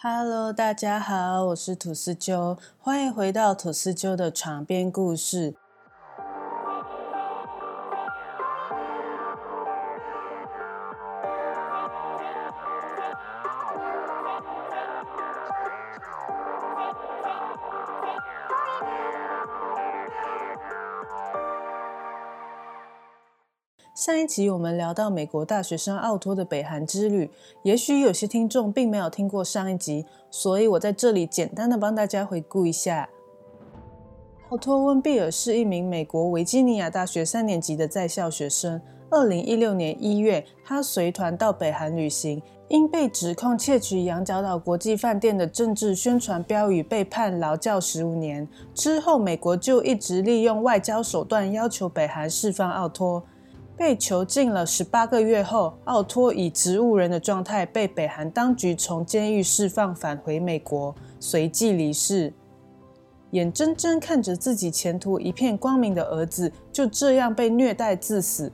Hello，大家好，我是吐司鸠，欢迎回到吐司鸠的床边故事。上一集我们聊到美国大学生奥托的北韩之旅，也许有些听众并没有听过上一集，所以我在这里简单的帮大家回顾一下。奥托·温比尔是一名美国维吉尼亚大学三年级的在校学生。二零一六年一月，他随团到北韩旅行，因被指控窃取羊角岛国际饭店的政治宣传标语，被判劳教十五年。之后，美国就一直利用外交手段要求北韩释放奥托。被囚禁了十八个月后，奥托以植物人的状态被北韩当局从监狱释放，返回美国，随即离世。眼睁睁看着自己前途一片光明的儿子就这样被虐待致死，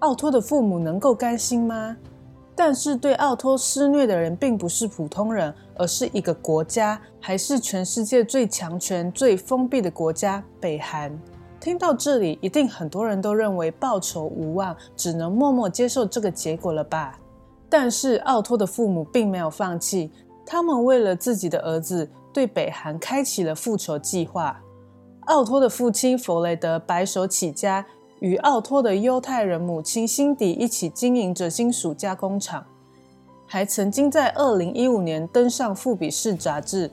奥托的父母能够甘心吗？但是对奥托施虐的人并不是普通人，而是一个国家，还是全世界最强权、最封闭的国家——北韩。听到这里，一定很多人都认为报仇无望，只能默默接受这个结果了吧？但是奥托的父母并没有放弃，他们为了自己的儿子，对北韩开启了复仇计划。奥托的父亲弗雷德白手起家，与奥托的犹太人母亲辛迪一起经营着金属加工厂，还曾经在2015年登上《富比士》杂志。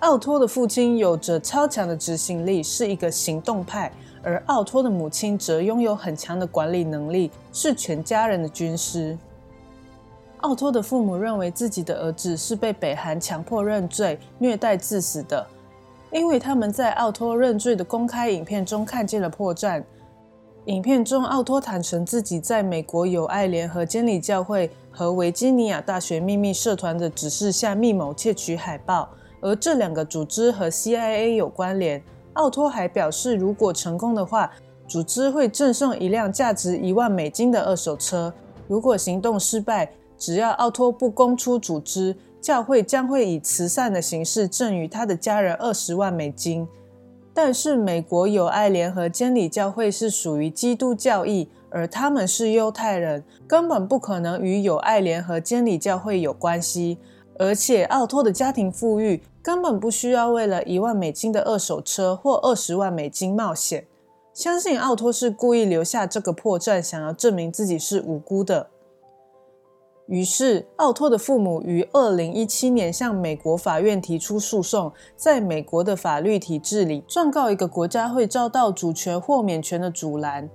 奥托的父亲有着超强的执行力，是一个行动派。而奥托的母亲则拥有很强的管理能力，是全家人的军师。奥托的父母认为自己的儿子是被北韩强迫认罪、虐待致死的，因为他们在奥托认罪的公开影片中看见了破绽。影片中，奥托坦诚自己在美国友爱联合监理教会和维吉尼亚大学秘密社团的指示下密谋窃取海报，而这两个组织和 CIA 有关联。奥托还表示，如果成功的话，组织会赠送一辆价值一万美金的二手车；如果行动失败，只要奥托不供出组织，教会将会以慈善的形式赠予他的家人二十万美金。但是，美国友爱联合监理教会是属于基督教义，而他们是犹太人，根本不可能与友爱联合监理教会有关系。而且，奥托的家庭富裕。根本不需要为了一万美金的二手车或二十万美金冒险。相信奥托是故意留下这个破绽，想要证明自己是无辜的。于是，奥托的父母于二零一七年向美国法院提出诉讼。在美国的法律体制里，状告一个国家会遭到主权豁免权的阻拦，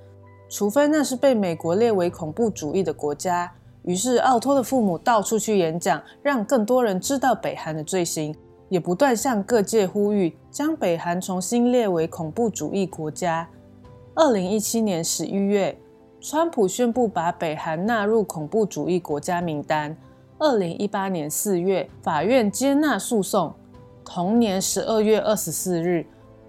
除非那是被美国列为恐怖主义的国家。于是，奥托的父母到处去演讲，让更多人知道北韩的罪行。也不断向各界呼吁，将北韩重新列为恐怖主义国家。二零一七年十一月，川普宣布把北韩纳入恐怖主义国家名单。二零一八年四月，法院接纳诉讼。同年十二月二十四日，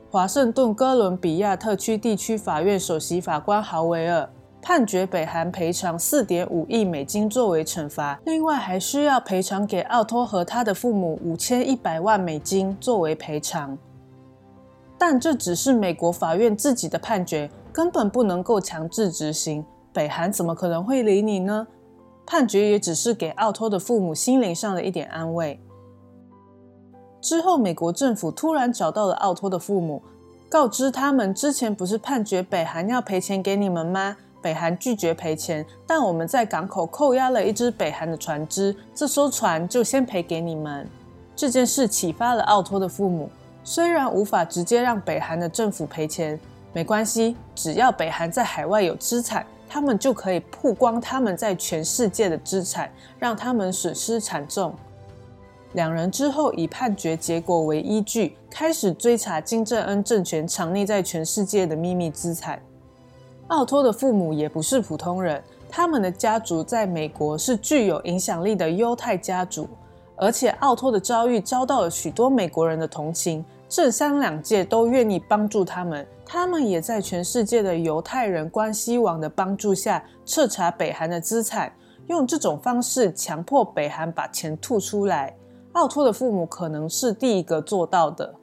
华盛顿哥伦比亚特区地区法院首席法官豪维尔。判决北韩赔偿四点五亿美金作为惩罚，另外还需要赔偿给奥托和他的父母五千一百万美金作为赔偿。但这只是美国法院自己的判决，根本不能够强制执行。北韩怎么可能会理你呢？判决也只是给奥托的父母心灵上的一点安慰。之后，美国政府突然找到了奥托的父母，告知他们之前不是判决北韩要赔钱给你们吗？北韩拒绝赔钱，但我们在港口扣押了一只北韩的船只，这艘船就先赔给你们。这件事启发了奥托的父母，虽然无法直接让北韩的政府赔钱，没关系，只要北韩在海外有资产，他们就可以曝光他们在全世界的资产，让他们损失惨重。两人之后以判决结果为依据，开始追查金正恩政权藏匿在全世界的秘密资产。奥托的父母也不是普通人，他们的家族在美国是具有影响力的犹太家族，而且奥托的遭遇遭到了许多美国人的同情，政商两界都愿意帮助他们。他们也在全世界的犹太人关系网的帮助下彻查北韩的资产，用这种方式强迫北韩把钱吐出来。奥托的父母可能是第一个做到的。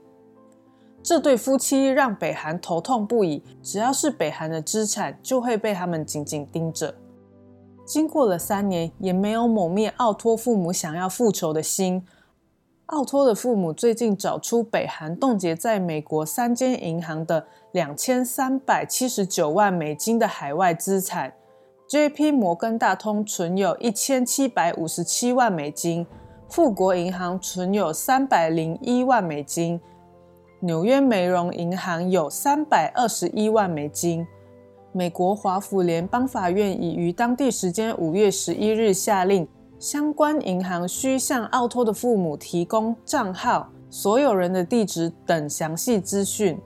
这对夫妻让北韩头痛不已，只要是北韩的资产，就会被他们紧紧盯着。经过了三年，也没有抹灭奥托父母想要复仇的心。奥托的父母最近找出北韩冻结在美国三间银行的两千三百七十九万美金的海外资产。J.P. 摩根大通存有一千七百五十七万美金，富国银行存有三百零一万美金，纽约梅隆银行有三百二十一万美金。美国华府联邦法院已于当地时间五月十一日下令，相关银行需向奥托的父母提供账号、所有人的地址等详细资讯。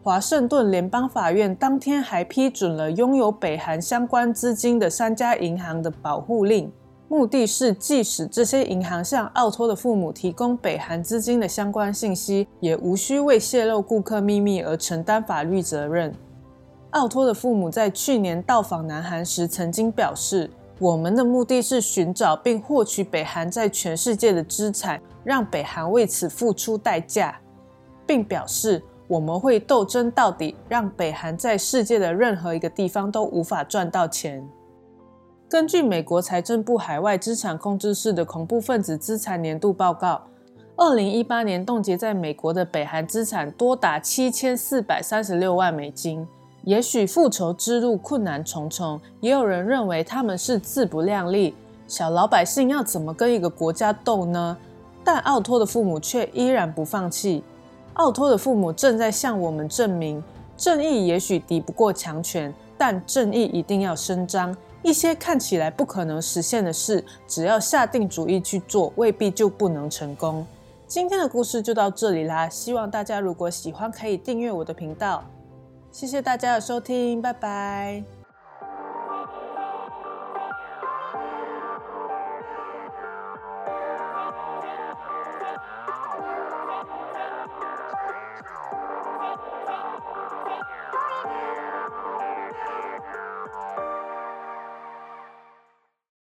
华盛顿联邦法院当天还批准了拥有北韩相关资金的三家银行的保护令，目的是即使这些银行向奥托的父母提供北韩资金的相关信息，也无需为泄露顾客秘密而承担法律责任。奥托的父母在去年到访南韩时曾经表示：“我们的目的是寻找并获取北韩在全世界的资产，让北韩为此付出代价，并表示。”我们会斗争到底，让北韩在世界的任何一个地方都无法赚到钱。根据美国财政部海外资产控制室的恐怖分子资产年度报告，二零一八年冻结在美国的北韩资产多达七千四百三十六万美金。也许复仇之路困难重重，也有人认为他们是自不量力，小老百姓要怎么跟一个国家斗呢？但奥托的父母却依然不放弃。奥托的父母正在向我们证明，正义也许敌不过强权，但正义一定要伸张。一些看起来不可能实现的事，只要下定主意去做，未必就不能成功。今天的故事就到这里啦，希望大家如果喜欢，可以订阅我的频道。谢谢大家的收听，拜拜。